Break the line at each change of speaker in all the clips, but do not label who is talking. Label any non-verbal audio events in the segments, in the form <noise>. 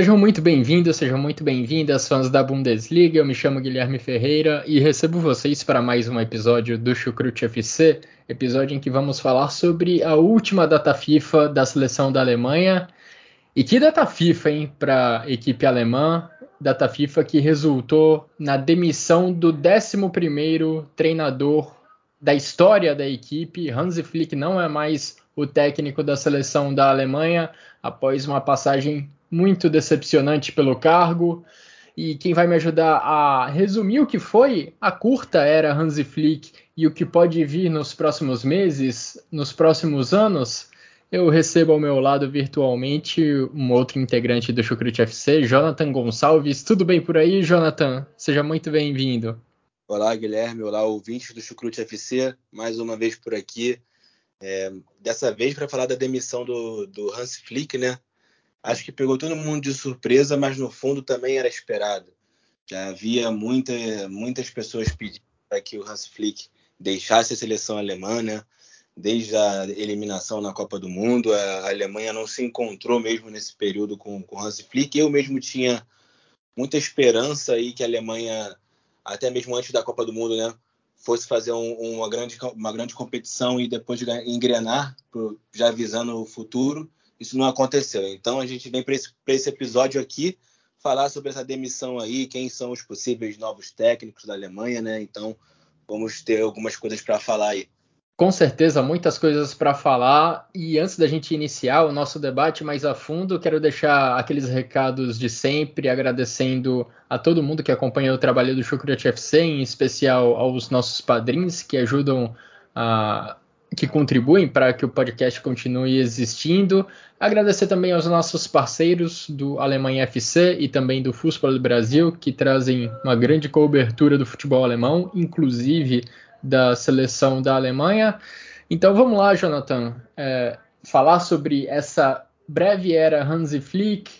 Sejam muito bem-vindos, sejam muito bem-vindas, fãs da Bundesliga. Eu me chamo Guilherme Ferreira e recebo vocês para mais um episódio do Chucrute FC, episódio em que vamos falar sobre a última data FIFA da seleção da Alemanha. E que data FIFA, hein, para equipe alemã? Data FIFA que resultou na demissão do 11º treinador da história da equipe. Hansi Flick não é mais o técnico da seleção da Alemanha após uma passagem muito decepcionante pelo cargo. E quem vai me ajudar a resumir o que foi a curta era Hansi Flick e o que pode vir nos próximos meses, nos próximos anos, eu recebo ao meu lado virtualmente um outro integrante do Chucrute FC, Jonathan Gonçalves. Tudo bem por aí, Jonathan? Seja muito bem-vindo.
Olá, Guilherme. Olá, ouvintes do Chucrute FC. Mais uma vez por aqui. É, dessa vez para falar da demissão do, do Hans Flick, né? Acho que pegou todo mundo de surpresa, mas no fundo também era esperado. Já havia muita, muitas pessoas pedindo para que o Hans Flick deixasse a seleção alemã, né? Desde a eliminação na Copa do Mundo, a Alemanha não se encontrou mesmo nesse período com o Hans Flick. Eu mesmo tinha muita esperança aí que a Alemanha, até mesmo antes da Copa do Mundo, né, fosse fazer um, uma, grande, uma grande competição e depois engrenar, já visando o futuro. Isso não aconteceu. Então a gente vem para esse, esse episódio aqui falar sobre essa demissão aí, quem são os possíveis novos técnicos da Alemanha, né? Então vamos ter algumas coisas para falar aí.
Com certeza, muitas coisas para falar. E antes da gente iniciar o nosso debate mais a fundo, quero deixar aqueles recados de sempre, agradecendo a todo mundo que acompanha o trabalho do Chucrute FC, em especial aos nossos padrinhos que ajudam a que contribuem para que o podcast continue existindo. Agradecer também aos nossos parceiros do Alemanha FC e também do Fußball do Brasil, que trazem uma grande cobertura do futebol alemão, inclusive da seleção da Alemanha. Então vamos lá, Jonathan, é, falar sobre essa breve era Hansi Flick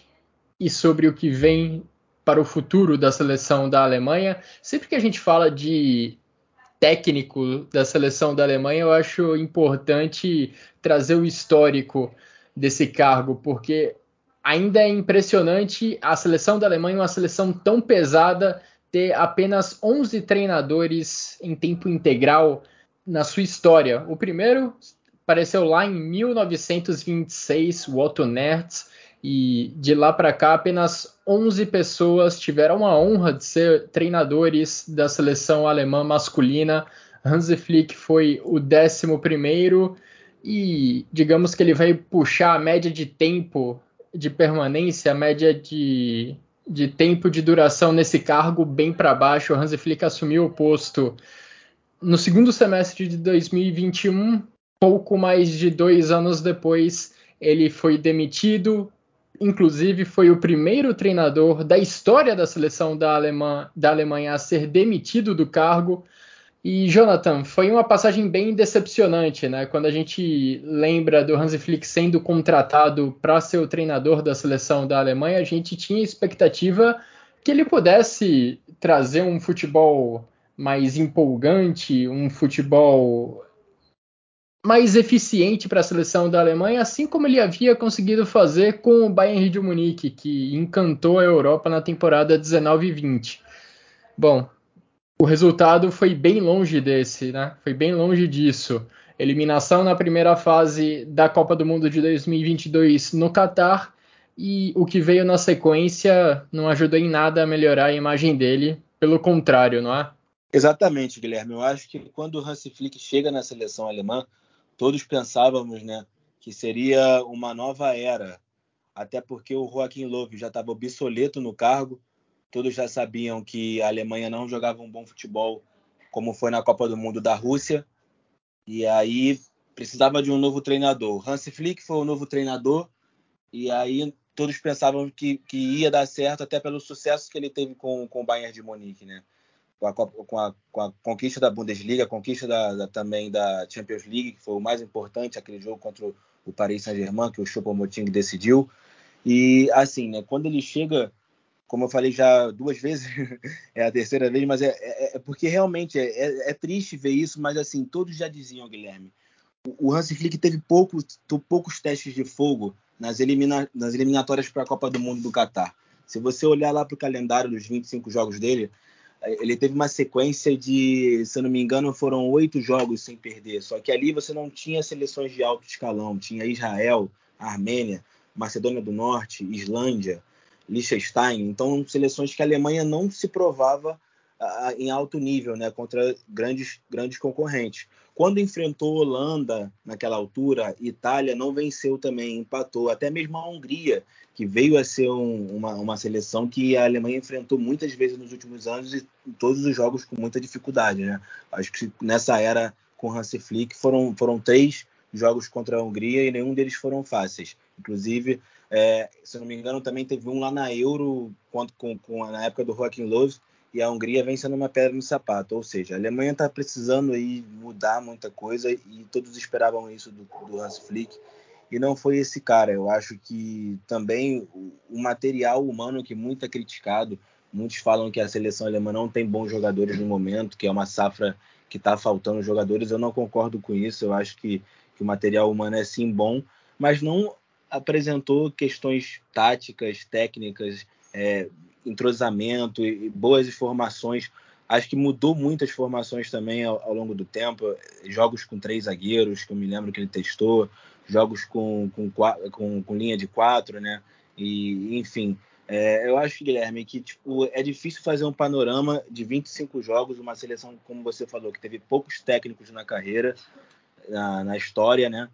e sobre o que vem para o futuro da seleção da Alemanha. Sempre que a gente fala de técnico da seleção da Alemanha, eu acho importante trazer o histórico desse cargo, porque ainda é impressionante a seleção da Alemanha, uma seleção tão pesada, ter apenas 11 treinadores em tempo integral na sua história. O primeiro apareceu lá em 1926, o Otto Nertz, e de lá para cá apenas 11 pessoas tiveram a honra de ser treinadores da seleção alemã masculina. Hansi Flick foi o 11 e digamos que ele vai puxar a média de tempo de permanência, a média de, de tempo de duração nesse cargo bem para baixo. Hansi Flick assumiu o posto no segundo semestre de 2021, pouco mais de dois anos depois, ele foi demitido inclusive foi o primeiro treinador da história da seleção da, Alemanha, da Alemanha a ser demitido do cargo. E Jonathan, foi uma passagem bem decepcionante, né? Quando a gente lembra do Hansi Flick sendo contratado para ser o treinador da seleção da Alemanha, a gente tinha expectativa que ele pudesse trazer um futebol mais empolgante, um futebol mais eficiente para a seleção da Alemanha, assim como ele havia conseguido fazer com o Bayern de Munique, que encantou a Europa na temporada 19 e 20. Bom, o resultado foi bem longe desse, né? Foi bem longe disso. Eliminação na primeira fase da Copa do Mundo de 2022 no Catar e o que veio na sequência não ajudou em nada a melhorar a imagem dele, pelo contrário, não é?
Exatamente, Guilherme. Eu acho que quando o Hansi Flick chega na seleção alemã, todos pensávamos né, que seria uma nova era, até porque o Joaquim Löw já estava obsoleto no cargo, todos já sabiam que a Alemanha não jogava um bom futebol, como foi na Copa do Mundo da Rússia, e aí precisava de um novo treinador. Hansi Flick foi o novo treinador, e aí todos pensavam que, que ia dar certo, até pelo sucesso que ele teve com, com o Bayern de Munique, né? Com a, com a, com a conquista da Bundesliga, a conquista da, da, também da Champions League, que foi o mais importante, aquele jogo contra o, Paris Saint-Germain, que o Choupo-Moting decidiu. E assim, né, quando ele chega, como eu falei já duas <laughs> vezes, é a terceira vez, mas é, é, é porque realmente é, é, é, triste ver isso, mas assim, todos já diziam, Guilherme, o Hansi Flick teve pouco, poucos testes de fogo nas, elimina, nas eliminatórias para a Copa do Mundo do Catar. Se você olhar lá para o calendário dos 25 jogos dele, ele teve uma sequência de, se eu não me engano, foram oito jogos sem perder. Só que ali você não tinha seleções de alto escalão. Tinha Israel, Armênia, Macedônia do Norte, Islândia, Liechtenstein. Então, seleções que a Alemanha não se provava em alto nível, né, contra grandes, grandes concorrentes. Quando enfrentou Holanda naquela altura, Itália não venceu também, empatou. Até mesmo a Hungria, que veio a ser um, uma, uma seleção que a Alemanha enfrentou muitas vezes nos últimos anos e todos os jogos com muita dificuldade. Né? Acho que nessa era com Hansi Flick foram, foram três jogos contra a Hungria e nenhum deles foram fáceis. Inclusive, é, se não me engano, também teve um lá na Euro, com, com, com na época do Joaquim Love, e a Hungria vem sendo uma pedra no sapato. Ou seja, a Alemanha está precisando aí mudar muita coisa e todos esperavam isso do, do Hans Flick e não foi esse cara. Eu acho que também o material humano que muito é criticado, muitos falam que a seleção alemã não tem bons jogadores no momento, que é uma safra que está faltando jogadores. Eu não concordo com isso. Eu acho que, que o material humano é sim bom, mas não apresentou questões táticas, técnicas, é, entrosamento e boas informações. Acho que mudou muitas formações também ao, ao, longo do tempo. Jogos com três zagueiros, que eu me lembro que ele testou, jogos com, com, com, com linha de quatro, né? E, enfim, é, eu acho, Guilherme, que tipo, é difícil fazer um panorama de 25 jogos, uma seleção, como você falou, que teve poucos técnicos na carreira, na, na história, né?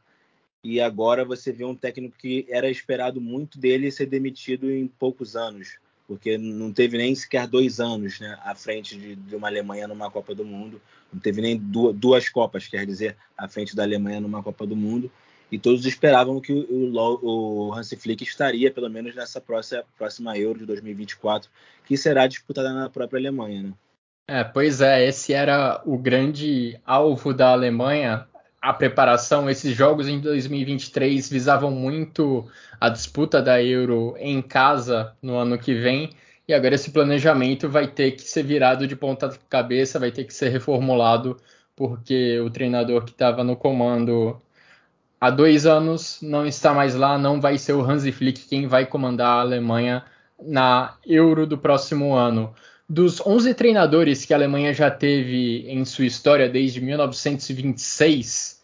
E agora você vê um técnico que era esperado muito dele ser demitido em poucos anos porque não teve nem sequer dois anos né, à frente de, de, uma Alemanha numa Copa do Mundo, não teve nem duas, duas, Copas, quer dizer, à frente da Alemanha numa Copa do Mundo, e todos esperavam que o, o, o Flick estaria, pelo menos nessa próxima, próxima Euro de 2024, que será disputada na própria Alemanha. Né?
É, pois é, esse era o grande alvo da Alemanha a preparação, esses jogos em 2023 visavam muito a disputa da Euro em casa no ano que vem, e agora esse planejamento vai ter que ser virado de ponta cabeça, vai ter que ser reformulado, porque o treinador que estava no comando há dois anos não está mais lá, não vai ser o Hansi Flick quem vai comandar a Alemanha na Euro do próximo ano. Dos 11 treinadores que a Alemanha já teve em sua história desde 1926,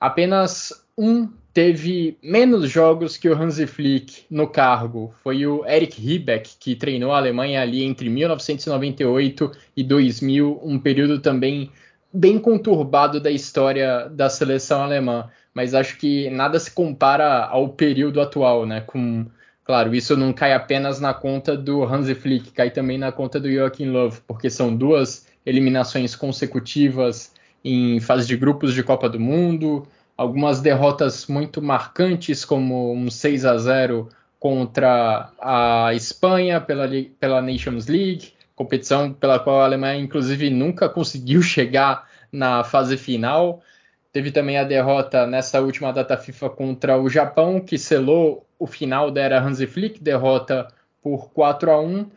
apenas um teve menos jogos que o Hansi Flick no cargo. Foi o Eric Riebeck, que treinou a Alemanha ali entre 1998 e 2000, um período também bem conturbado da história da seleção alemã. Mas acho que nada se compara ao período atual, né? Com Claro, isso não cai apenas na conta do Hansi Flick, cai também na conta do Joachim Löw, porque são duas eliminações consecutivas em fase de grupos de Copa do Mundo, algumas derrotas muito marcantes, como um 6 a 0 contra a Espanha pela, pela Nations League, competição pela qual a Alemanha, inclusive, nunca conseguiu <laughs> chegar na fase final. Teve também a derrota nessa última data FIFA contra o Japão, que selou o final da era Hansi Flick, derrota por 4 a 1.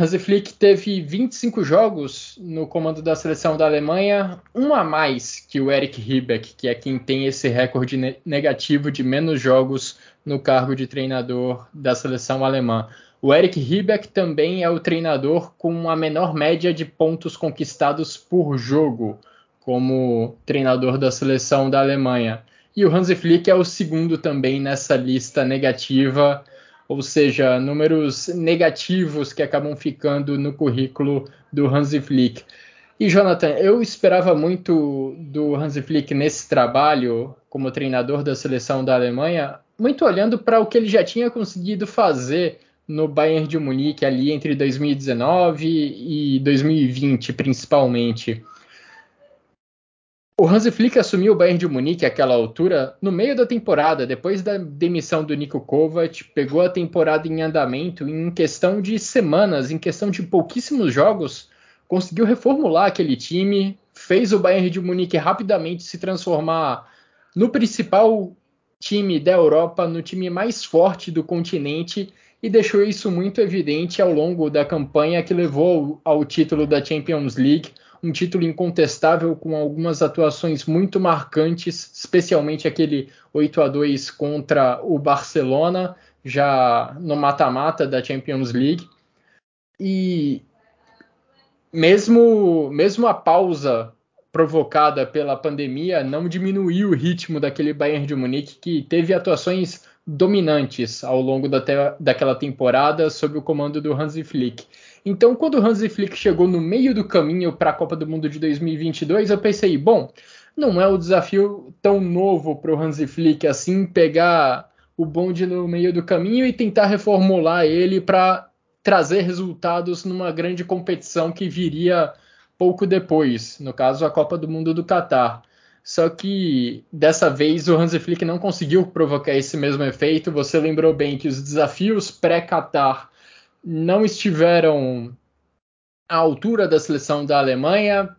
Hansi Flick teve 25 jogos no comando da seleção da Alemanha, um a mais que o Eric Riebeck, que é quem tem esse recorde negativo de menos jogos no cargo de treinador da seleção alemã. O Eric Riebeck também é o treinador com a menor média de pontos conquistados por jogo, como treinador da seleção da Alemanha. E o Hansi Flick é o segundo também nessa lista negativa, ou seja, números negativos que acabam ficando no currículo do Hansi Flick. E Jonathan, eu esperava muito do Hansi Flick nesse trabalho como treinador da seleção da Alemanha, muito olhando para o que ele já tinha conseguido fazer no Bayern de Munique ali entre 2019 e 2020, principalmente. O Hansi Flick assumiu o Bayern de Munique àquela altura no meio da temporada, depois da demissão do Niko Kovac, pegou a temporada em andamento em questão de semanas, em questão de pouquíssimos jogos, conseguiu reformular aquele time, fez o Bayern de Munique rapidamente se transformar no principal time da Europa, no time mais forte do continente e deixou isso muito evidente ao longo da campanha que levou ao título da Champions League um título incontestável com algumas atuações muito marcantes, especialmente aquele 8 a 2 contra o Barcelona, já no mata-mata da Champions League. E mesmo, mesmo a pausa provocada pela pandemia não diminuiu o ritmo daquele Bayern de Munique que teve atuações dominantes ao longo da te daquela temporada sob o comando do Hansi Flick. Então, quando o Hansi Flick chegou no meio do caminho para a Copa do Mundo de 2022, eu pensei, bom, não é um desafio tão novo para o Hansi Flick assim pegar o bonde no meio do caminho e tentar reformular ele para trazer resultados numa grande competição que viria pouco depois, no caso a Copa do Mundo do Catar. Só que dessa vez o Hansi Flick não conseguiu provocar esse mesmo efeito. Você lembrou bem que os desafios pré-Catar não estiveram à altura da seleção da Alemanha.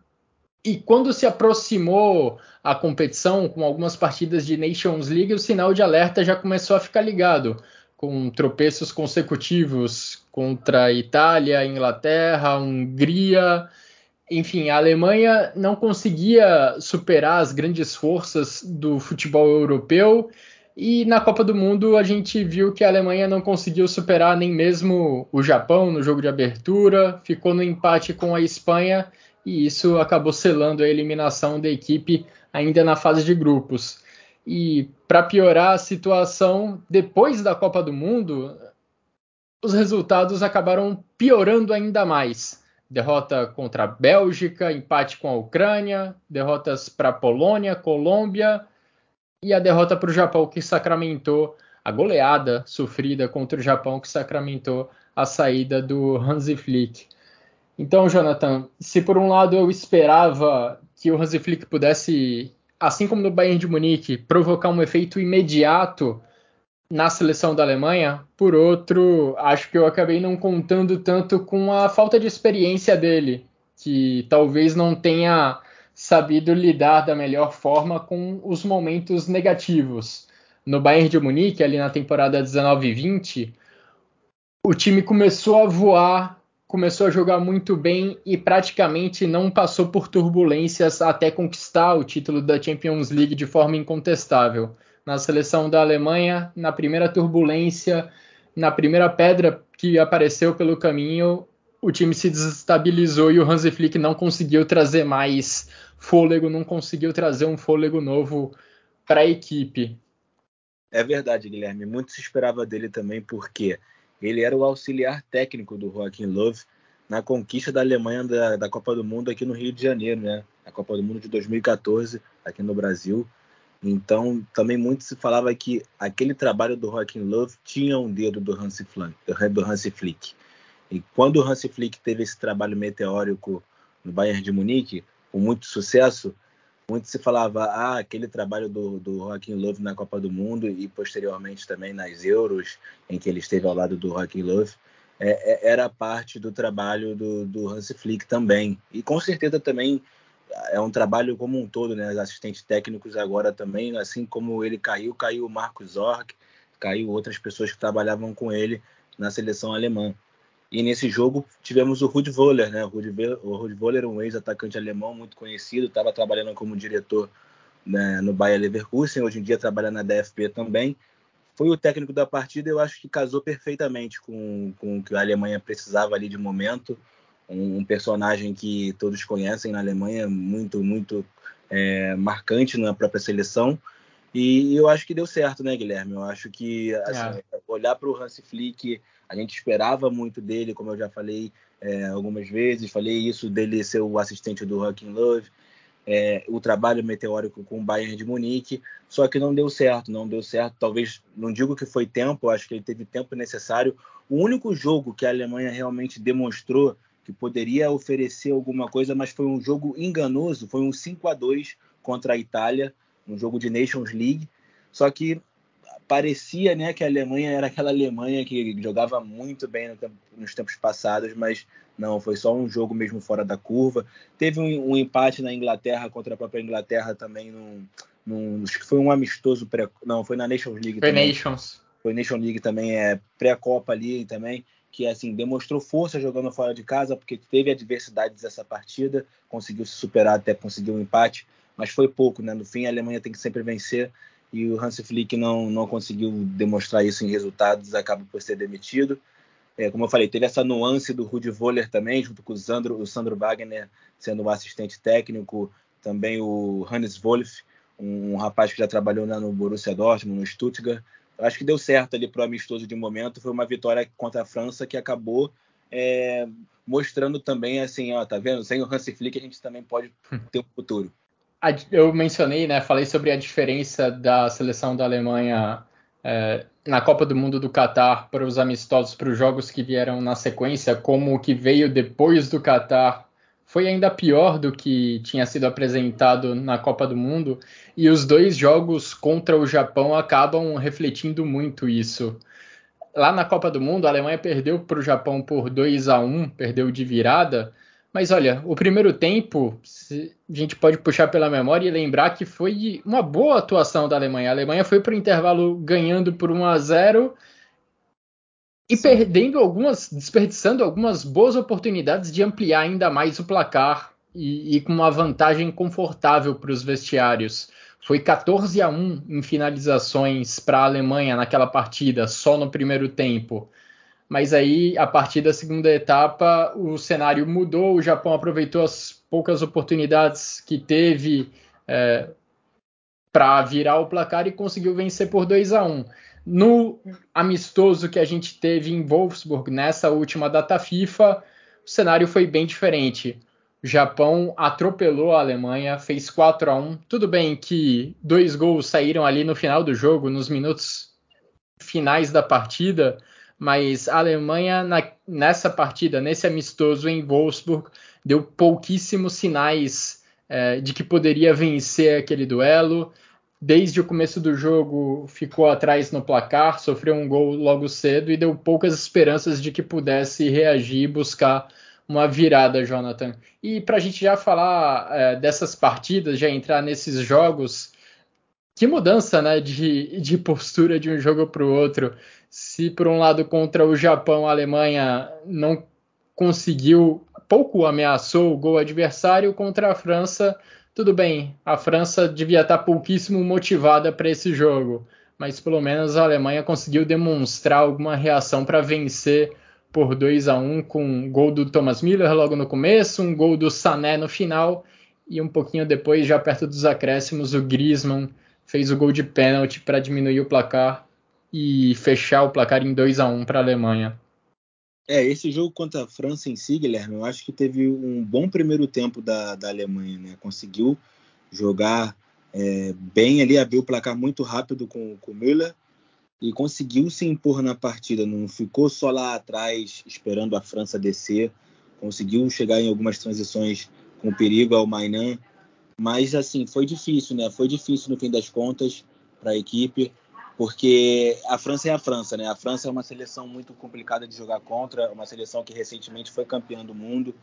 E quando se aproximou a competição com algumas partidas de Nations League, o sinal de alerta já começou a ficar ligado, com tropeços consecutivos contra Itália, Inglaterra, Hungria enfim, a Alemanha não conseguia superar as grandes forças do futebol europeu e na Copa do Mundo a gente viu que a Alemanha não conseguiu superar nem mesmo o Japão no jogo de abertura, ficou no empate com a Espanha e isso acabou selando a eliminação da equipe ainda na fase de grupos. E para piorar a situação, depois da Copa do Mundo, os resultados acabaram piorando ainda mais derrota contra a Bélgica, empate com a Ucrânia, derrotas para a Polônia, Colômbia e a derrota para o Japão que sacramentou a goleada sofrida contra o Japão que sacramentou a saída do Hansi Flick. Então, Jonathan, se por um lado eu esperava que o Hansi Flick pudesse, assim como no Bayern de Munique, provocar um efeito imediato na seleção da Alemanha. Por outro, acho que eu acabei não contando tanto com a falta de experiência dele, que talvez não tenha sabido lidar da melhor forma com os momentos negativos. No Bayern de Munique, ali na temporada 19 e 20, o time começou a voar, começou a jogar muito bem e praticamente não passou por turbulências até conquistar o título da Champions League de forma incontestável na seleção da Alemanha, na primeira turbulência, na primeira pedra que apareceu pelo caminho, o time se desestabilizou e o Hansi Flick não conseguiu trazer mais fôlego, não conseguiu trazer um fôlego novo para a equipe.
É verdade, Guilherme. Muito se esperava dele também, porque ele era o auxiliar técnico do Joachim Löw na conquista da Alemanha da, da Copa do Mundo aqui no Rio de Janeiro, né? A Copa do Mundo de 2014 aqui no Brasil. Então, também muito se falava que aquele trabalho do Joaquim Love tinha um dedo do Hansi, Flank, do Hansi Flick. E quando o Hansi Flick teve esse trabalho meteórico no Bayern de Munique, com muito sucesso, muito se falava, ah, aquele trabalho do, do Joaquim Love na Copa do Mundo e posteriormente também nas Euros, em que ele esteve ao lado do Joaquim Love, é, é, era parte do trabalho do, do Hansi Flick também. E com certeza também é um trabalho como um todo, né? Os assistentes técnicos agora também, assim como ele caiu, caiu o Marcos Zorc, caiu outras pessoas que trabalhavam com ele na seleção alemã. E nesse jogo tivemos o Rudi Voller, né? O Rudi, Voller, um ex-atacante alemão muito conhecido, estava trabalhando como diretor né, no Bayer Leverkusen, hoje em dia trabalha na DFB também. Foi o técnico da partida, eu acho que casou perfeitamente com, com o que a Alemanha precisava ali de momento um, personagem que todos conhecem na Alemanha, muito, muito é, marcante na própria seleção. E eu acho que deu certo, né, Guilherme? Eu acho que assim, é. olhar para o Hansi Flick, a gente esperava muito dele, como eu já falei é, algumas vezes, falei isso dele ser o assistente do Joaquim Love, é, o trabalho meteórico com o Bayern de Munique, só que não deu certo, não deu certo. Talvez, não digo que foi tempo, acho que ele teve tempo necessário. O único jogo que a Alemanha realmente demonstrou que poderia oferecer alguma coisa, mas foi um jogo enganoso, foi um 5 a 2 contra a Itália, um jogo de Nations League. Só que parecia né, que a Alemanha era aquela Alemanha que jogava muito bem nos tempos passados, mas não, foi só um jogo mesmo fora da curva. Teve um, um empate na Inglaterra contra a própria Inglaterra também, num, num, acho que foi um amistoso pré, não, foi na Nations League
foi
também.
Nations.
Foi Nations League também, é pré-copa ali também que assim demonstrou força jogando fora de casa, porque teve adversidades dessa partida, conseguiu se superar até conseguir um empate, mas foi pouco, né? No fim, a Alemanha tem que sempre vencer e o Hans Flick não, não conseguiu demonstrar isso em resultados, acaba por ser demitido. É, como eu falei, teve essa nuance do Rudi Voller também, junto com o Sandro, o Sandro Wagner sendo o assistente técnico, também o Hannes Wolff, um, um rapaz que já trabalhou né, no Borussia Dortmund, no Stuttgart, acho que deu certo ali para o amistoso de momento. Foi uma vitória contra a França que acabou é, mostrando também assim, ó, tá vendo? Sem o Hansi Flick a gente também pode <laughs> ter um futuro.
Eu mencionei, né? Falei sobre a diferença da seleção da Alemanha é, na Copa do Mundo do Catar para os amistosos, para os jogos que vieram na sequência, como o que veio depois do Catar foi ainda pior do que tinha sido apresentado na Copa do Mundo, e os dois jogos contra o Japão acabam refletindo muito isso. Lá na Copa do Mundo, a Alemanha perdeu para o Japão por 2 a 1 perdeu de virada, mas olha, o primeiro tempo, a gente pode puxar pela memória e lembrar que foi uma boa atuação da Alemanha. A Alemanha foi para o intervalo ganhando por 1 a 0 e Sim. perdendo algumas, desperdiçando algumas boas oportunidades de ampliar ainda mais o placar e, e com uma vantagem confortável para os vestiários. Foi 14 a 1 em finalizações para a Alemanha naquela partida, só no primeiro tempo. Mas aí, a partir da segunda etapa, o cenário mudou. O Japão aproveitou as poucas oportunidades que teve é, para virar o placar e conseguiu vencer por 2 a 1 no amistoso que a gente teve em Wolfsburg nessa última data FIFA, o cenário foi bem diferente. O Japão atropelou a Alemanha, fez 4 a 1. Tudo bem que dois gols saíram ali no final do jogo, nos minutos finais da partida, mas a Alemanha na, nessa partida, nesse amistoso em Wolfsburg, deu pouquíssimos sinais é, de que poderia vencer aquele duelo desde o começo do jogo ficou atrás no placar, sofreu um gol logo cedo e deu poucas esperanças de que pudesse reagir e buscar uma virada, Jonathan. E para a gente já falar é, dessas partidas, já entrar nesses jogos, que mudança né, de, de postura de um jogo para o outro. Se por um lado contra o Japão, a Alemanha não conseguiu, pouco ameaçou o gol adversário, contra a França tudo bem, a França devia estar pouquíssimo motivada para esse jogo, mas pelo menos a Alemanha conseguiu demonstrar alguma reação para vencer por 2 a 1 com um gol do Thomas Miller logo no começo, um gol do Sané no final e um pouquinho depois, já perto dos acréscimos, o Griezmann fez o gol de pênalti para diminuir o placar e fechar o placar em 2 a 1 para a Alemanha.
É, esse jogo contra a França em si, Guilherme, eu acho que teve um bom primeiro tempo da, da Alemanha, né? Conseguiu jogar é, bem ali, abriu o placar muito rápido com, com o Müller e conseguiu se impor na partida. Não ficou só lá atrás esperando a França descer, conseguiu chegar em algumas transições com perigo ao Mainan, mas assim foi difícil, né? Foi difícil no fim das contas para a equipe porque a França é a França, né? A França é uma seleção muito complicada de jogar contra, uma seleção que recentemente foi campeã do mundo,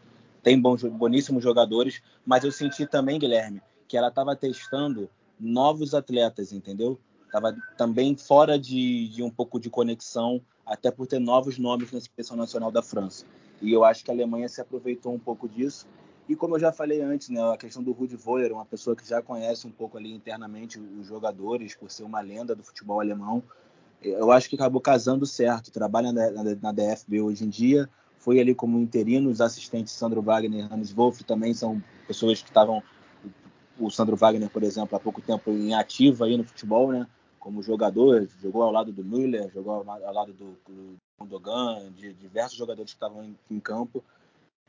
tem bons, boníssimos jogadores, mas eu senti também, Guilherme, que ela estava testando novos atletas, entendeu? Estava também fora de, de, um pouco de conexão, até por ter novos nomes na seleção nacional da França. E eu acho que a Alemanha se aproveitou um pouco disso e como eu já falei antes, né, a questão do Rudi Voller, uma pessoa que já conhece um pouco ali internamente os jogadores, por ser uma lenda do futebol alemão, eu acho que acabou casando certo. Trabalha na, na, na DFB hoje em dia, foi ali como interino, os assistentes Sandro Wagner e Hannes Wolff também são pessoas que estavam, o Sandro Wagner, por exemplo, há pouco tempo em ativa aí no futebol, né, como jogador, jogou ao lado do Müller, jogou ao, lado do, do Gundogan, de diversos jogadores que estavam em, em campo.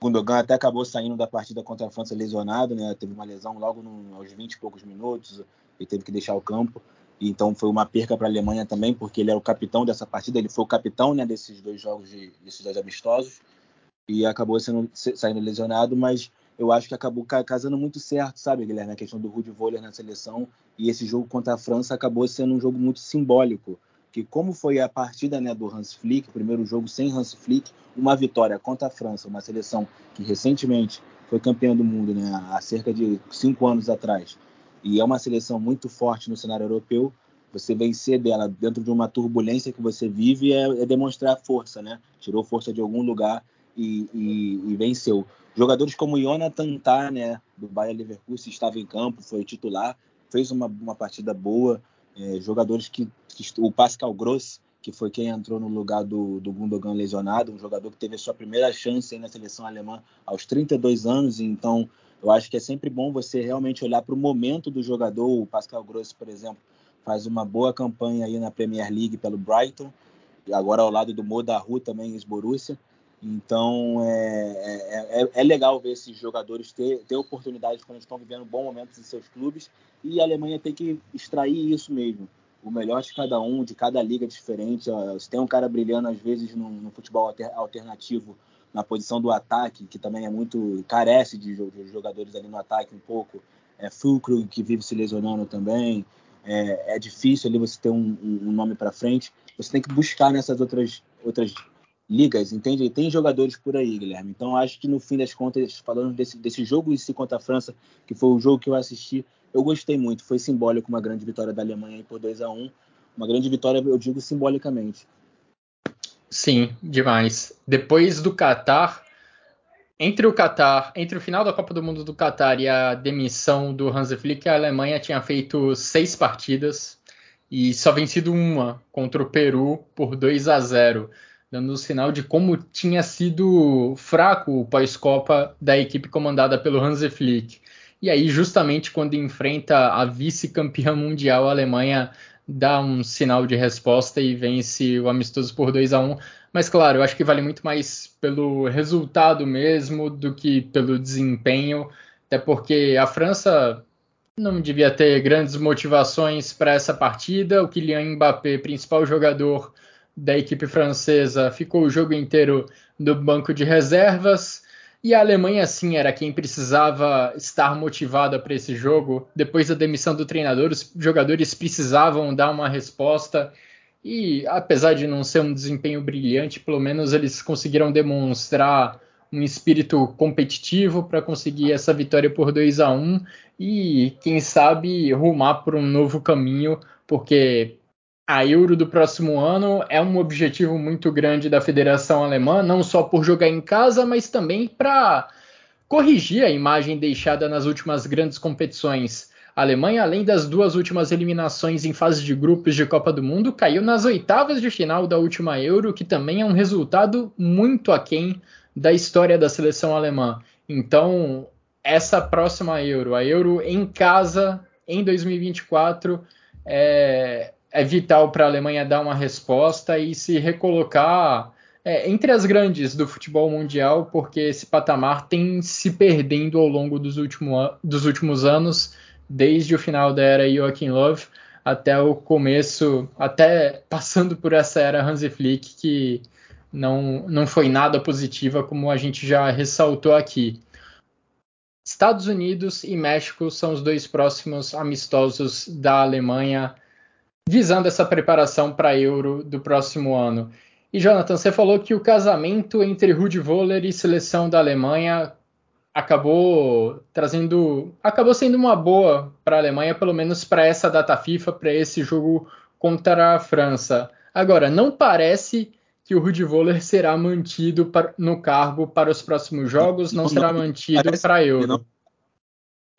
Gundogan até acabou saindo da partida contra a França lesionado, né? Teve uma lesão logo no, aos 20 e poucos minutos e teve que deixar o campo. E então foi uma perca para a Alemanha também, porque ele era o capitão dessa partida, ele foi o capitão, né, desses dois jogos de, desses dois amistosos e acabou sendo saindo lesionado, mas eu acho que acabou casando muito certo, sabe, Guilherme, a questão do Rudi Voller na seleção e esse jogo contra a França acabou sendo um jogo muito simbólico que como foi a partida né, do Hans Flick, o primeiro jogo sem Hans Flick, uma vitória contra a França, uma seleção que recentemente foi campeã do mundo, né, há cerca de cinco anos atrás, e é uma seleção muito forte no cenário europeu, Você vencer dela dentro de uma turbulência que você vive é, é demonstrar força, né? Tirou força de algum lugar e, e, e venceu. Jogadores como Jonathan Tah, né, do Bayern Leverkusen, estava em campo, foi titular, fez uma, uma partida boa. É, jogadores que, que, o Pascal Gross, que foi quem entrou no lugar do, do Gundogan lesionado, um jogador que teve a sua primeira chance na seleção alemã aos 32 anos, então eu acho que é sempre bom você realmente olhar para o momento do jogador. O Pascal Gross, por exemplo, faz uma boa campanha aí na Premier League pelo Brighton, agora ao lado do Modahu também, ex-Borussia. Então é, é, é, é, legal ver esses jogadores ter, ter oportunidades quando estão vivendo bons momentos em seus clubes e a Alemanha tem que extrair isso mesmo. O melhor de cada um, de cada liga diferente. Se tem um cara brilhando às vezes no, no futebol alternativo na posição do ataque, que também é muito carece de jogadores ali no ataque um pouco. É Fulcro, que vive se lesionando também. É, é difícil ali você ter um, um nome para frente. Você tem que buscar nessas outras, outras ligas, entende? Tem jogadores por aí, Guilherme. Então acho que no fim das contas, falando desse, desse jogo em si contra a França, que foi o jogo que eu assisti, eu gostei muito. Foi simbólico uma grande vitória da Alemanha por 2 a 1 Uma grande vitória, eu digo simbolicamente.
Sim, demais. Depois do Qatar, entre o Qatar, entre o final da Copa do Mundo do Qatar e a demissão do Hansi Flick, a Alemanha tinha feito seis partidas e só vencido uma contra o Peru por 2 a 0, dando o sinal de como tinha sido fraco o pós-Copa da equipe comandada pelo Hansi Flick. E aí, justamente quando enfrenta a vice-campeã mundial, a Alemanha dá um sinal de resposta e vence o amistoso por 2 a 1 Mas, claro, eu acho que vale muito mais pelo resultado mesmo do que pelo desempenho, até porque a França não devia ter grandes motivações para essa partida. O Kylian Mbappé, principal jogador da equipe francesa, ficou o jogo inteiro no banco de reservas. E a Alemanha, sim, era quem precisava estar motivada para esse jogo. Depois da demissão do treinador, os jogadores precisavam dar uma resposta. E apesar de não ser um desempenho brilhante, pelo menos eles conseguiram demonstrar um espírito competitivo para conseguir essa vitória por 2 a 1 e quem sabe rumar por um novo caminho, porque a Euro do próximo ano é um objetivo muito grande da Federação Alemã, não só por jogar em casa, mas também para corrigir a imagem deixada nas últimas grandes competições. A Alemanha, além das duas últimas eliminações em fase de grupos de Copa do Mundo, caiu nas oitavas de final da última Euro, que também é um resultado muito aquém da história da seleção alemã. Então, essa próxima Euro, a Euro em casa em 2024, é, é vital para a Alemanha dar uma resposta e se recolocar é, entre as grandes do futebol mundial, porque esse patamar tem se perdendo ao longo dos, último, dos últimos anos, desde o final da era Joachim Löw até o começo, até passando por essa era Hansi Flick, que não, não foi nada positiva, como a gente já ressaltou aqui. Estados Unidos e México são os dois próximos amistosos da Alemanha visando essa preparação para a Euro do próximo ano. E Jonathan, você falou que o casamento entre Rudi Voller e seleção da Alemanha acabou trazendo, acabou sendo uma boa para a Alemanha, pelo menos para essa data FIFA, para esse jogo contra a França. Agora, não parece que o Rudi Voller será mantido no cargo para os próximos jogos, não, não será mantido para a Euro.
Ele não,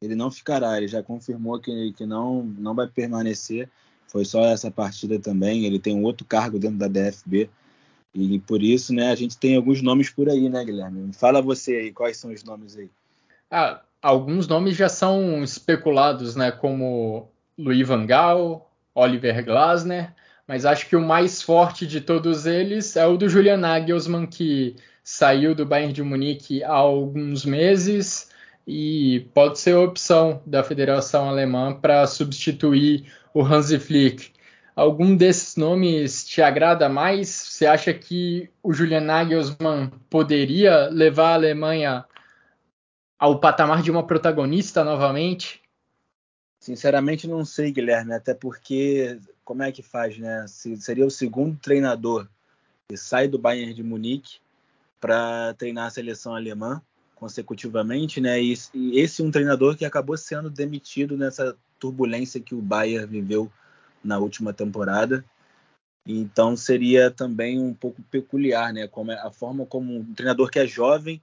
ele não, ficará, ele já confirmou que, que não, não vai permanecer foi só essa partida também. Ele tem um outro cargo dentro da DFB. E por isso, né, a gente tem alguns nomes por aí, né, Guilherme? Fala você aí, quais são os nomes aí?
Ah, alguns nomes já são especulados, né, como Louis Van Gaal, Oliver Glasner, mas acho que o mais forte de todos eles é o do Julian Nagelsmann, que saiu do Bayern de Munique há alguns meses e pode ser opção da Federação Alemã para substituir o Hansi Flick. Algum desses nomes te agrada mais? Você acha que o Julian Nagelsmann poderia levar a Alemanha ao patamar de uma protagonista novamente?
Sinceramente, não sei, Guilherme, até porque como é que faz, né? Seria o segundo treinador que sai do Bayern de Munique para treinar a seleção alemã consecutivamente, né? E, esse um treinador que acabou sendo demitido nessa turbulência que o Bayern viveu na última temporada. Então seria também um pouco peculiar, né? Como é, a forma como um treinador que é jovem,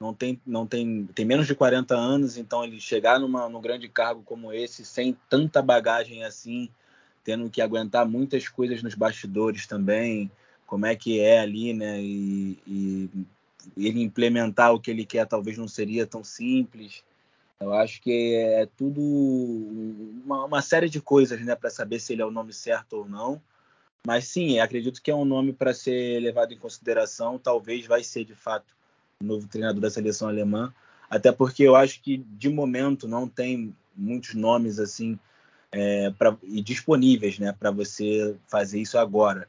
não tem, não tem, tem menos de 40 anos, então ele chegar numa, num grande cargo como esse, sem tanta bagagem assim, tendo que aguentar muitas coisas nos bastidores também, como é que é ali, né? E, e ele implementar o que ele quer talvez não seria tão simples. Eu acho que é tudo uma, uma série de coisas, né, para saber se ele é o nome certo ou não. Mas sim, acredito que é um nome para ser levado em consideração. Talvez vai ser de fato o novo treinador da seleção alemã, até porque eu acho que de momento não tem muitos nomes assim é, pra, e disponíveis, né, para você fazer isso agora.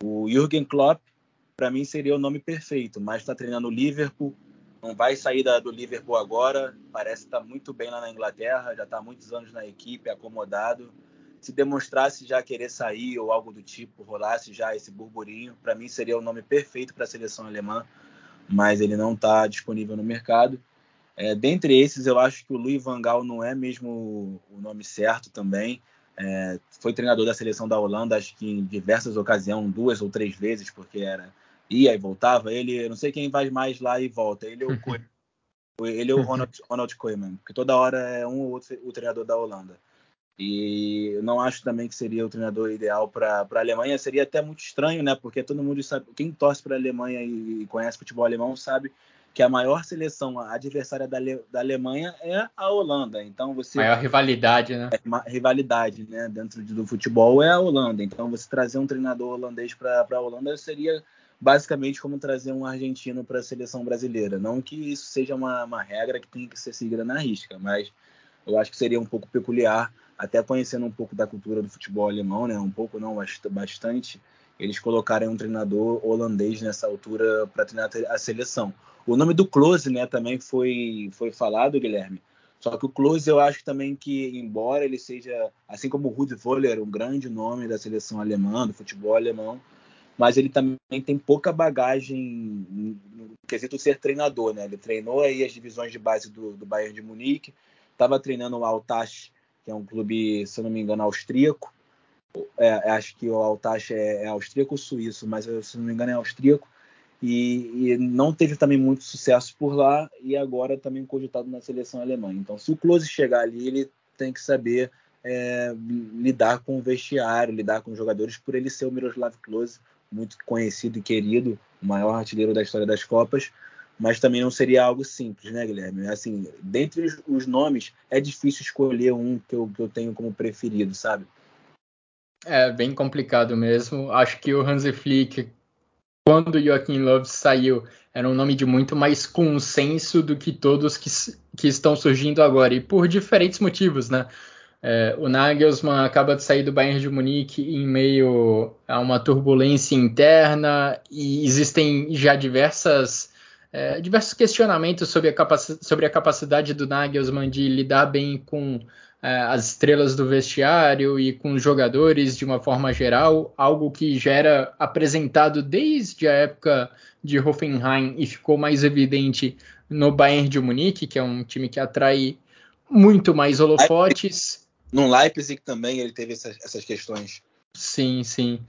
O Jürgen Klopp, para mim seria o nome perfeito, mas está treinando o Liverpool, não vai sair da, do Liverpool agora, parece estar tá muito bem lá na Inglaterra, já está há muitos anos na equipe, acomodado. Se demonstrasse já querer sair ou algo do tipo, rolasse já esse burburinho, para mim seria o nome perfeito para a seleção alemã, mas ele não está disponível no mercado. É, dentre esses, eu acho que o Louis Van Gaal não é mesmo o nome certo também. É, foi treinador da seleção da Holanda, acho que em diversas ocasiões, duas ou três vezes, porque era ia e voltava. Ele, não sei quem vai mais lá e volta. Ele ou o, ele ou o Ronald, Ronald Koeman, porque toda hora é um ou outro o treinador da Holanda. E eu não acho também que seria o treinador ideal para a Alemanha. Seria até muito estranho, né? Porque todo mundo sabe, quem torce para a Alemanha e conhece futebol alemão sabe que a maior seleção adversária da, da Alemanha é a Holanda. Então você
maior rivalidade, né?
É rivalidade, né? Dentro do futebol é a Holanda. Então você trazer um treinador holandês para a Holanda seria basicamente como trazer um argentino para a seleção brasileira. Não que isso seja uma, uma regra que tem que ser seguida na risca, mas eu acho que seria um pouco peculiar, até conhecendo um pouco da cultura do futebol alemão, né? Um pouco não, bastante. Eles colocarem um treinador holandês nessa altura para treinar a seleção. O nome do Close, né, também foi foi falado, Guilherme. Só que o Close eu acho também que, embora ele seja, assim como o Rudi Völler, um grande nome da seleção alemã, do futebol alemão, mas ele também tem pouca bagagem no quesito ser treinador, né? Ele treinou aí as divisões de base do, do Bayern de Munique, estava treinando o Altache, que é um clube, se eu não me engano, austríaco. É, acho que o Altache é, é austríaco ou suíço, mas se não me engano é austríaco. E, e, não teve também muito sucesso por lá e agora também cogitado na seleção alemã. Então, se o Klose chegar ali, ele tem que saber é, lidar com o vestiário, lidar com os jogadores, por ele ser o Miroslav Klose, muito conhecido e querido, o maior artilheiro da história das Copas, mas também não seria algo simples, né, Guilherme? Assim, dentre os nomes, é difícil escolher um que eu, que eu tenho como preferido, sabe?
É bem complicado mesmo. Acho que o Hansi Flick, quando o Joaquim Love saiu, era um nome de muito mais consenso do que todos que, que estão surgindo agora, e por diferentes motivos, né? É, o Nagelsmann acaba de sair do Bayern de Munique em meio a uma turbulência interna e existem já diversas, é, diversos questionamentos sobre a, sobre a, capacidade do Nagelsmann de lidar bem com é, as estrelas do vestiário e com os jogadores de uma forma geral, algo que já era apresentado desde a época de Hoffenheim e ficou mais evidente no Bayern de Munique, que é um time que atrai muito mais holofotes.
No Leipzig também ele teve essas, essas questões.
Sim, sim.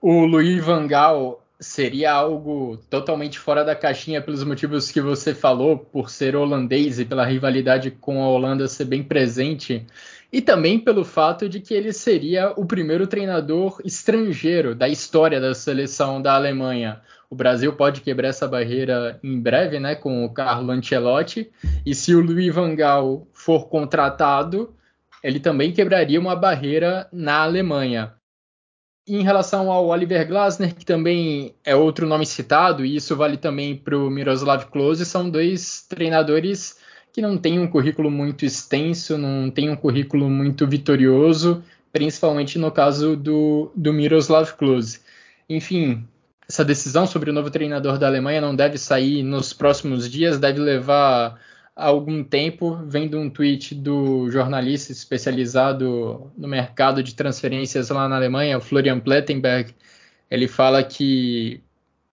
O Louis Van Gaal seria algo totalmente fora da caixinha pelos motivos que você falou, por ser holandês e pela rivalidade com a Holanda ser bem presente, e também pelo fato de que ele seria o primeiro treinador estrangeiro da história da seleção da Alemanha. O Brasil pode quebrar essa barreira em breve, né, com o Carlo Ancelotti, e se o Louis Van Gaal for contratado, ele também quebraria uma barreira na Alemanha. Em relação ao Oliver Glasner, que também é outro nome citado, e isso vale também para o Miroslav Klose, são dois treinadores que não têm um currículo muito extenso, não têm um currículo muito vitorioso, principalmente no caso do, do Miroslav Klose. Enfim, essa decisão sobre o novo treinador da Alemanha não deve sair nos próximos dias, deve levar algum tempo, vendo um tweet do jornalista especializado no mercado de transferências lá na Alemanha, o Florian Plettenberg. Ele fala que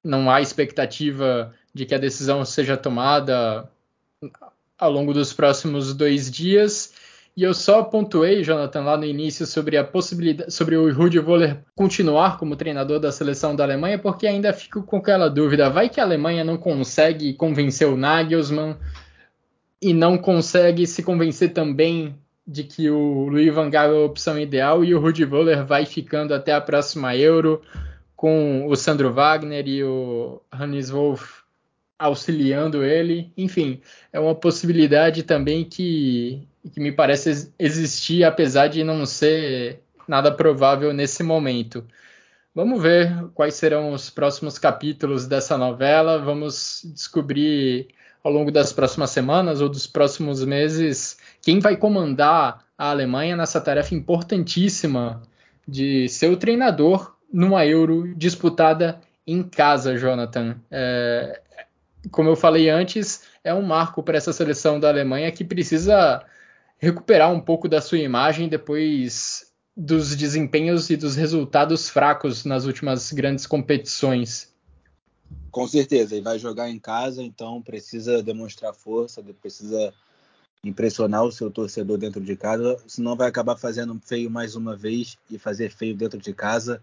não há expectativa de que a decisão seja tomada ao longo dos próximos dois dias E eu só pontuei, Jonathan, lá no início sobre a possibilidade, sobre o Rudi Voller continuar como treinador da seleção da Alemanha, porque ainda fico com aquela dúvida: vai que a Alemanha não consegue convencer o Nagelsmann e não consegue se convencer também de que o Louis van Gaal é a opção ideal e o Rudi Voller vai ficando até a próxima Euro com o Sandro Wagner e o Hannes Wolff auxiliando ele. Enfim, é uma possibilidade também que, que me parece existir, apesar de não ser nada provável nesse momento. Vamos ver quais serão os próximos capítulos dessa novela. Vamos descobrir ao longo das próximas semanas ou dos próximos meses quem vai comandar a Alemanha nessa tarefa importantíssima de ser o treinador numa Euro disputada em casa, Jonathan. É, como eu falei antes, é um marco para essa seleção da Alemanha que precisa recuperar um pouco da sua imagem depois dos desempenhos e dos resultados fracos nas últimas grandes competições.
Com certeza, ele vai jogar em casa, então precisa demonstrar força, precisa impressionar o seu torcedor dentro de casa, senão vai acabar fazendo feio mais uma vez e fazer feio dentro de casa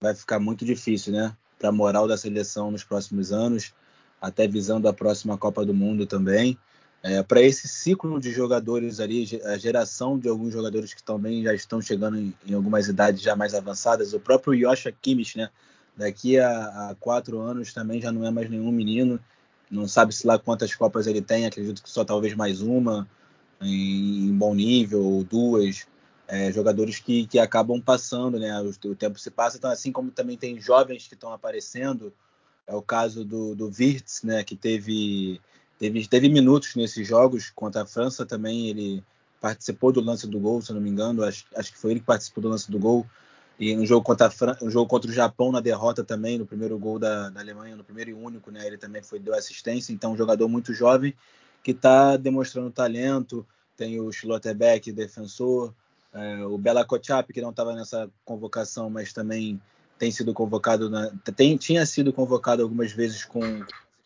vai ficar muito difícil, né? Para a moral da seleção nos próximos anos até visando a próxima Copa do Mundo também. É, para esse ciclo de jogadores ali, a geração de alguns jogadores que também já estão chegando em, em algumas idades já mais avançadas, o próprio Joshua Kimmich, né? Daqui a, a, quatro anos também já não é mais nenhum menino, não sabe se lá quantas Copas ele tem, acredito que só talvez mais uma, em, em bom nível, ou duas. É, jogadores que, que acabam passando, né? O, o tempo se passa, então assim como também tem jovens que estão aparecendo, é o caso do, do Wirtz, né, que teve, teve, teve minutos nesses jogos contra a França também. Ele participou do lance do gol, se não me engano. Acho, acho que foi ele que participou do lance do gol. E no jogo contra, a Fran... no jogo contra o Japão, na derrota também, no primeiro gol da, da Alemanha, no primeiro e único, né, ele também foi deu assistência. Então, um jogador muito jovem que está demonstrando talento. Tem o Schlotterbeck, defensor. É, o Bela Kotchap, que não estava nessa convocação, mas também tem sido convocado, na, tem, tinha sido convocado algumas vezes com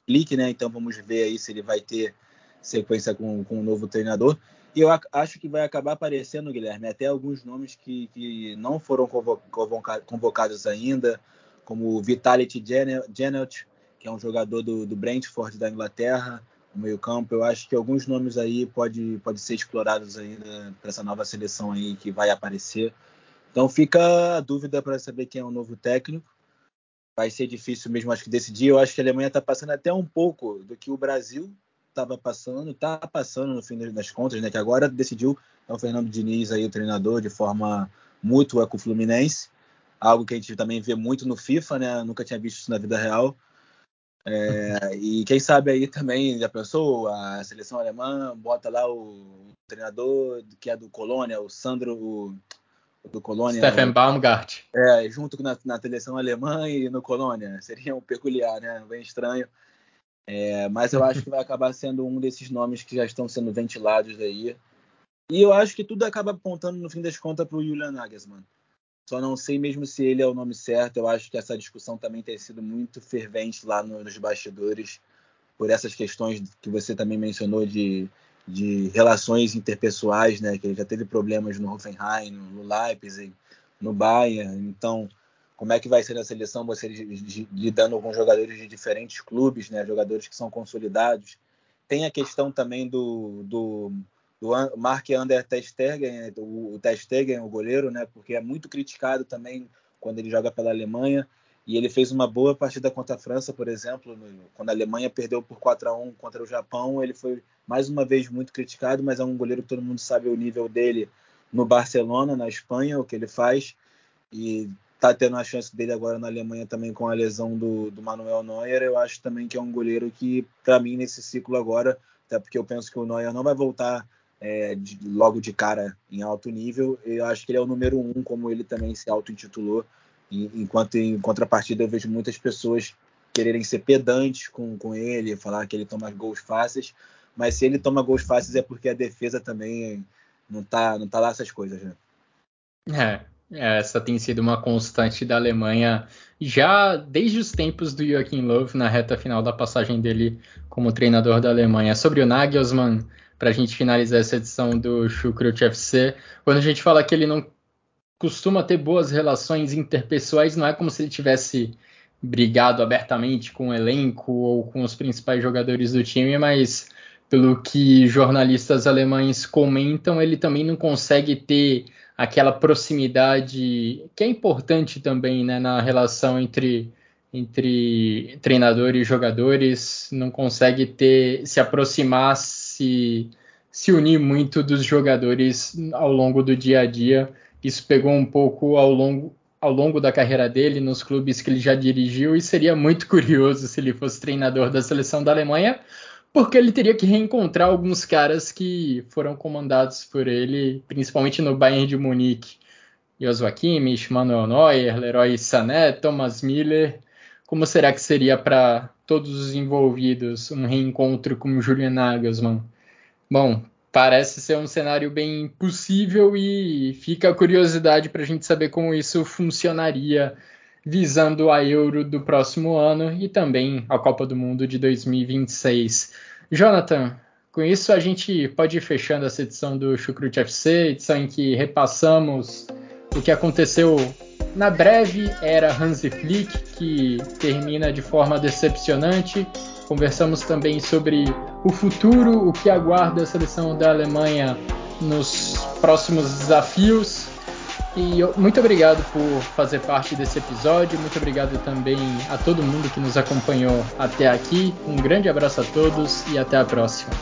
clique, né? Então vamos ver aí se ele vai ter sequência com, com um novo treinador. E eu acho que vai acabar aparecendo, Guilherme, até alguns nomes que, que não foram convocados ainda, como o Vitalit Janet, que é um jogador do, do Brentford da Inglaterra, no meio campo. Eu acho que alguns nomes aí pode, pode ser explorados ainda para essa nova seleção aí que vai aparecer. Então fica a dúvida para saber quem é o novo técnico. Vai ser difícil mesmo, acho que decidir. Eu acho que a Alemanha está passando até um pouco do que o Brasil estava passando, está passando no fim das contas, né? Que agora decidiu é o Fernando Diniz aí o treinador de forma mútua com o Fluminense, algo que a gente também vê muito no FIFA, né? Nunca tinha visto isso na vida real. É, e quem sabe aí também já pensou a seleção alemã bota lá o treinador que é do Colônia, o Sandro, o do Colônia.
Stefan Baumgart.
É, junto na, na seleção alemã e no Colônia. Seria um peculiar, né? Bem estranho. É, mas eu acho que vai acabar sendo um desses nomes que já estão sendo ventilados aí. E eu acho que tudo acaba apontando, no fim das contas, para o Julian Nagelsmann. Só não sei mesmo se ele é o nome certo. Eu acho que essa discussão também tem sido muito fervente lá no, nos bastidores, por essas questões que você também mencionou de de relações interpessoais, né? Que ele já teve problemas no Hoffenheim, no Leipzig, no Bayern. Então, como é que vai ser na seleção você lidando com jogadores de diferentes clubes, né? Jogadores que são consolidados. Tem a questão também do, do, do Mark Ander Testegen, o, o Testegen, o goleiro, né? Porque é muito criticado também quando ele joga pela Alemanha. E ele fez uma boa partida contra a França, por exemplo, no, quando a Alemanha perdeu por 4 a 1 contra o Japão, ele foi mais uma vez muito criticado, mas é um goleiro que todo mundo sabe o nível dele no Barcelona, na Espanha, o que ele faz. E tá tendo a chance dele agora na Alemanha também com a lesão do, do Manuel Neuer. Eu acho também que é um goleiro que, para mim, nesse ciclo agora, até porque eu penso que o Neuer não vai voltar é, de, logo de cara em alto nível, eu acho que ele é o número um, como ele também se auto-intitulou. Enquanto em contrapartida eu vejo muitas pessoas quererem ser pedantes com, com ele, falar que ele toma gols fáceis, mas se ele toma gols fáceis é porque a defesa também não tá, não tá lá essas coisas, né?
É, essa tem sido uma constante da Alemanha já desde os tempos do Joachim Löw na reta final da passagem dele como treinador da Alemanha. Sobre o Nagelsmann, para a gente finalizar essa edição do Chucrut FC. Quando a gente fala que ele não costuma ter boas relações interpessoais, não é como se ele tivesse brigado abertamente com o elenco ou com os principais jogadores do time, mas pelo que jornalistas alemães comentam, ele também não consegue ter aquela proximidade que é importante também né, na relação entre, entre treinador e jogadores, não consegue ter se aproximar, se, se unir muito dos jogadores ao longo do dia a dia. Isso pegou um pouco ao longo, ao longo da carreira dele nos clubes que ele já dirigiu e seria muito <laughs> curioso se ele fosse treinador da seleção da Alemanha, porque ele teria que reencontrar alguns caras que foram comandados por ele, principalmente no Bayern de Munique. Joshua Kimmich, Manuel Neuer, Leroy Sané, Thomas Miller. Como será que seria para todos os envolvidos um reencontro com Julian Nagelsmann? Bom, parece ser um cenário bem possível e fica a curiosidade para a gente saber como isso funcionaria visando a Euro do próximo ano e também a Copa do Mundo de 2026. Jonathan, com isso a gente pode ir fechando essa edição do Chucrute FC, edição em que repassamos o que aconteceu na breve era Hansi Flick, que termina de forma decepcionante. Conversamos também sobre o futuro, o que aguarda a seleção da Alemanha nos próximos desafios. E eu, muito obrigado por fazer parte desse episódio. Muito obrigado também a todo mundo que nos acompanhou até aqui. Um grande abraço a todos e até a próxima.